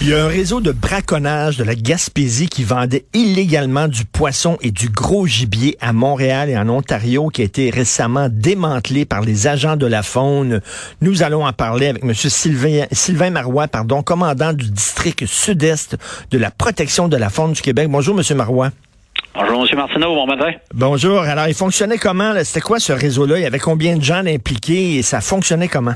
Il y a un réseau de braconnage de la Gaspésie qui vendait illégalement du poisson et du gros gibier à Montréal et en Ontario qui a été récemment démantelé par les agents de la faune. Nous allons en parler avec M. Sylvain, Sylvain Marois, pardon, commandant du district sud-est de la protection de la faune du Québec. Bonjour, M. Marois. Bonjour, M. Martineau, bon matin. Bonjour. Alors, il fonctionnait comment? C'était quoi ce réseau-là? Il y avait combien de gens impliqués et ça fonctionnait comment?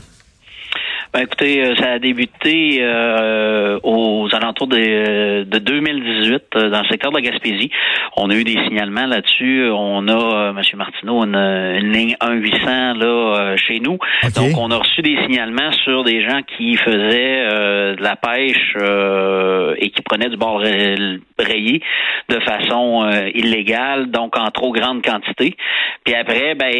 Ben, écoutez, euh, ça a débuté euh, aux alentours de, de 2018 euh, dans le secteur de la Gaspésie. On a eu des signalements là-dessus. On a, euh, M. Martineau, une, une ligne 1-800 là chez nous. Donc, on a reçu des signalements sur des gens qui faisaient de la pêche et qui prenaient du bord rayé de façon illégale, donc en trop grande quantité. Puis après, ben,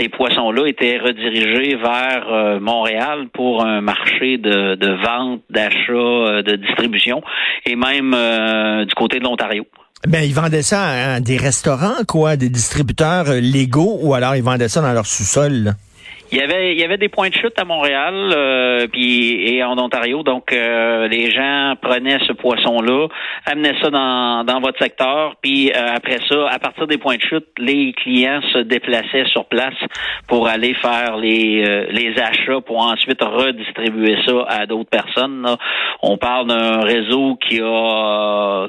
ces poissons-là étaient redirigés vers Montréal pour un marché de, vente, d'achat, euh, de distribution et même euh, du côté de l'Ontario. Ben, ils vendaient ça à des restaurants, quoi, des distributeurs euh, légaux, ou alors ils vendaient ça dans leur sous-sol. Il y avait il y avait des points de chute à Montréal euh, puis et en Ontario. Donc euh, les gens prenaient ce poisson là amenaient ça dans, dans votre secteur. Puis euh, après ça à partir des points de chute les clients se déplaçaient sur place pour aller faire les les achats pour ensuite redistribuer ça à d'autres personnes on parle d'un réseau qui a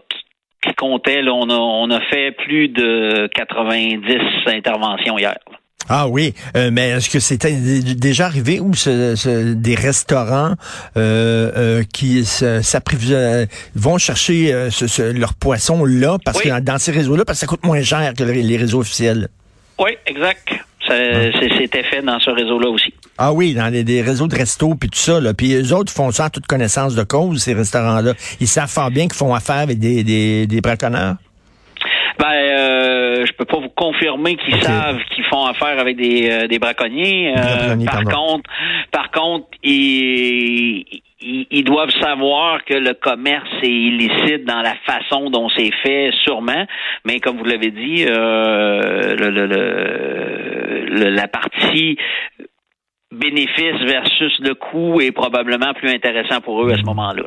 qui, comptait là, on a on a fait plus de 90 interventions hier. Ah oui, euh, mais est-ce que c'était déjà arrivé où ce, des restaurants euh, euh, qui vont chercher leur poisson là parce que dans ces réseaux-là parce que ça coûte moins cher que les réseaux officiels? Oui, exact. Ah. C'était fait dans ce réseau-là aussi. Ah oui, dans les, des réseaux de resto puis tout ça. Là. Puis les autres font ça en toute connaissance de cause, ces restaurants-là. Ils savent fort bien qu'ils font affaire avec des, des, des braconneurs? Ben, vous confirmer qu'ils savent qu'ils font affaire avec des, euh, des braconniers. Euh, par contre, par contre, ils, ils, doivent savoir que le commerce est illicite dans la façon dont c'est fait, sûrement. Mais comme vous l'avez dit, euh, le, le, le, la partie bénéfice versus le coût est probablement plus intéressant pour eux à ce moment-là.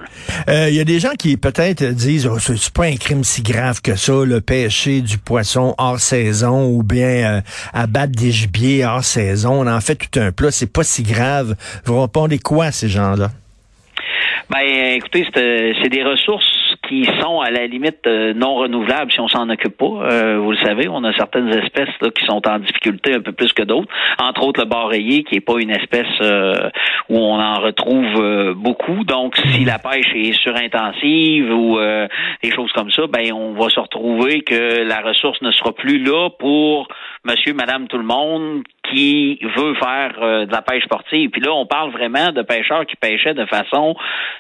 Il euh, y a des gens qui peut-être disent oh, c'est pas un crime si grave que ça, le pêcher du poisson hors saison ou bien euh, abattre des gibiers hors saison. On en fait tout un plat, c'est pas si grave. Vous répondez quoi à ces gens-là? Ben, écoutez, c'est des ressources qui sont à la limite euh, non renouvelables si on s'en occupe pas. Euh, vous le savez, on a certaines espèces là, qui sont en difficulté un peu plus que d'autres. Entre autres, le bar rayé, qui est pas une espèce euh, où on en retrouve beaucoup. Donc, si la pêche est surintensive ou des choses comme ça, ben on va se retrouver que la ressource ne sera plus là pour monsieur, madame, tout le monde qui veut faire euh, de la pêche sportive. Puis là, on parle vraiment de pêcheurs qui pêchaient de façon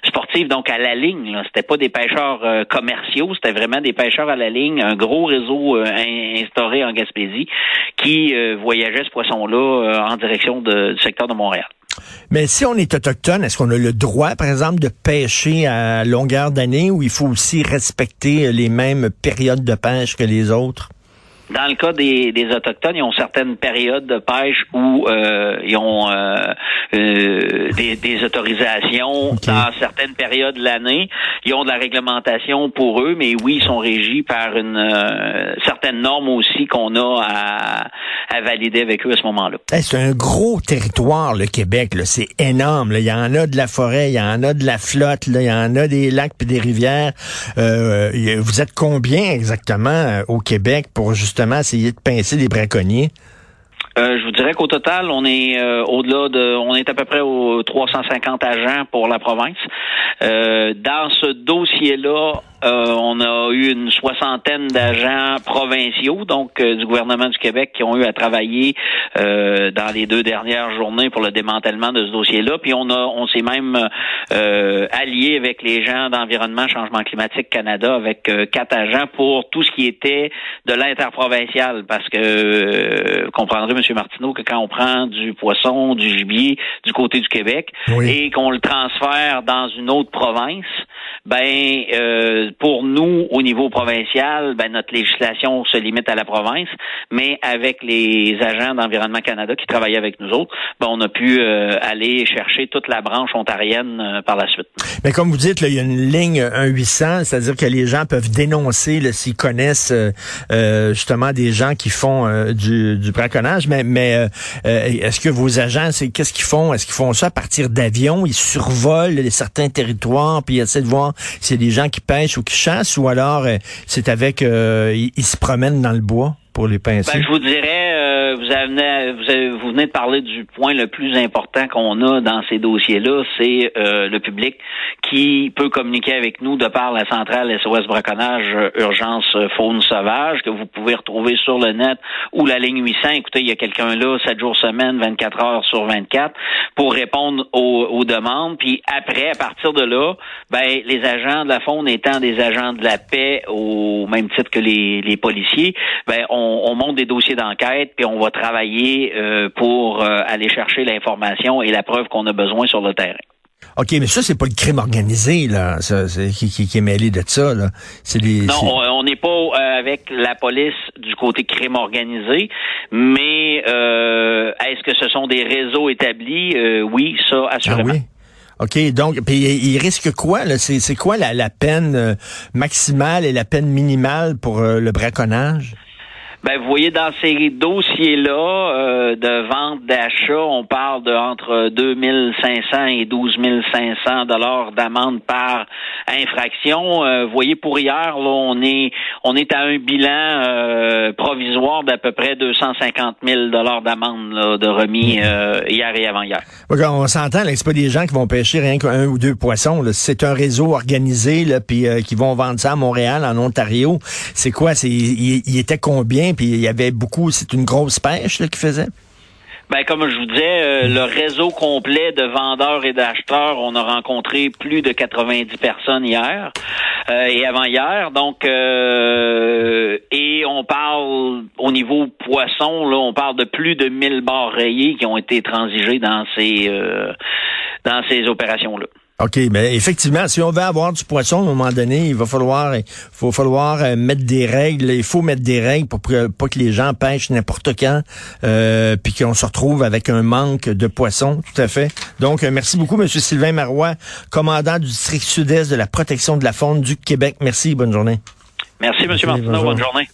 sportive, donc à la ligne. C'était pas des pêcheurs euh, commerciaux, c'était vraiment des pêcheurs à la ligne, un gros réseau euh, instauré en Gaspésie qui voyageait ce poisson-là en direction du secteur de Montréal. Mais si on est autochtone, est-ce qu'on a le droit, par exemple, de pêcher à longueur d'année ou il faut aussi respecter les mêmes périodes de pêche que les autres? Dans le cas des, des autochtones, ils ont certaines périodes de pêche où euh, ils ont euh, euh, des, des, autorisations dans certaines périodes de l'année. Ils ont de la réglementation pour eux, mais oui, ils sont régis par une euh, certaine norme aussi qu'on a à, à, valider avec eux à ce moment-là. c'est un gros territoire, le Québec. C'est énorme. Il y en a de la forêt, il y en a de la flotte, là. il y en a des lacs puis des rivières. vous êtes combien exactement au Québec pour justement essayer de pincer des braconniers? Euh, je vous dirais qu'au total, on est euh, au-delà de, on est à peu près aux 350 agents pour la province. Euh, dans ce dossier-là, euh, on a eu une soixantaine d'agents provinciaux, donc euh, du gouvernement du Québec, qui ont eu à travailler euh, dans les deux dernières journées pour le démantèlement de ce dossier-là. Puis on a, on s'est même allié avec les gens d'environnement changement climatique Canada, avec quatre agents pour tout ce qui était de l'interprovincial, parce que vous comprendrez, M. Martineau, que quand on prend du poisson, du gibier du côté du Québec et qu'on le transfère dans une autre province, ben euh, pour nous au niveau provincial, ben notre législation se limite à la province, mais avec les agents d'environnement Canada qui travaillaient avec nous autres, ben on a pu euh, aller chercher toute la branche ontarienne euh, par la suite. Mais comme vous dites, il y a une ligne 1-800, c'est-à-dire que les gens peuvent dénoncer s'ils connaissent justement des gens qui font du, du, braconnage. Mais, mais est-ce que vos agents, c'est qu'est-ce qu'ils font? Est-ce qu'ils font ça à partir d'avions? Ils survolent certains territoires puis ils essaient de voir c'est des gens qui pêchent ou qui chassent ou alors euh, c'est avec euh, ils, se promènent dans le bois pour les pincer? Ben, je vous dirais, euh, vous, avez, vous, vous, venez de parler du point le plus important qu'on a dans ces dossiers-là, c'est le public qui peut communiquer avec nous de par la centrale SOS Braconnage Urgence Faune Sauvage que vous pouvez retrouver sur le net ou la ligne 800. Écoutez, il y a quelqu'un là 7 jours semaine, 24 heures sur 24 pour répondre aux, demandes. Puis après, à partir de là, ben les agents de la faune étant des agents de la paix au même titre que les, les policiers, ben on, on, monte des dossiers d'enquête puis on va travailler euh, pour aller chercher l'information et la preuve qu'on a besoin sur le terrain. OK, mais ça, c'est pas le crime organisé, là, ça, qui, qui, est mêlé de ça, là. C'est non, on n'est pas euh, avec la police du côté crime organisé, mais euh, est-ce que ce sont des réseaux établis? Euh, oui, ça, assurément. Ah oui? OK, donc, puis il risque quoi? Là? C'est, quoi la, la peine maximale et la peine minimale pour le braconnage? Ben, vous voyez, dans ces dossiers-là euh, de vente d'achat, on parle de entre 2500 et 12 500 dollars d'amende par infraction. Euh, vous voyez, pour hier, là, on est on est à un bilan euh, provisoire d'à peu près 250 000 dollars d'amende de remis hier et avant-hier. on s'entend, c'est pas des gens qui vont pêcher rien qu'un ou deux poissons. C'est un réseau organisé, là, puis qui vont vendre ça à Montréal, en Ontario. C'est quoi? C'est il était combien? puis il y avait beaucoup, c'est une grosse pêche là, qu'ils faisaient? Ben, comme je vous disais, euh, le réseau complet de vendeurs et d'acheteurs, on a rencontré plus de 90 personnes hier euh, et avant-hier. Donc, euh, et on parle au niveau poisson, là, on parle de plus de 1000 barres rayés qui ont été transigés dans ces dans ces opérations-là. OK, mais effectivement, si on veut avoir du poisson, à un moment donné, il va falloir, il faut falloir euh, mettre des règles. Il faut mettre des règles pour pas que les gens pêchent n'importe quand, euh, puis qu'on se retrouve avec un manque de poissons. Tout à fait. Donc, euh, merci beaucoup, Monsieur Sylvain Marois, commandant du district sud-est de la protection de la faune du Québec. Merci, bonne journée. Merci, Monsieur Martineau, bonne journée.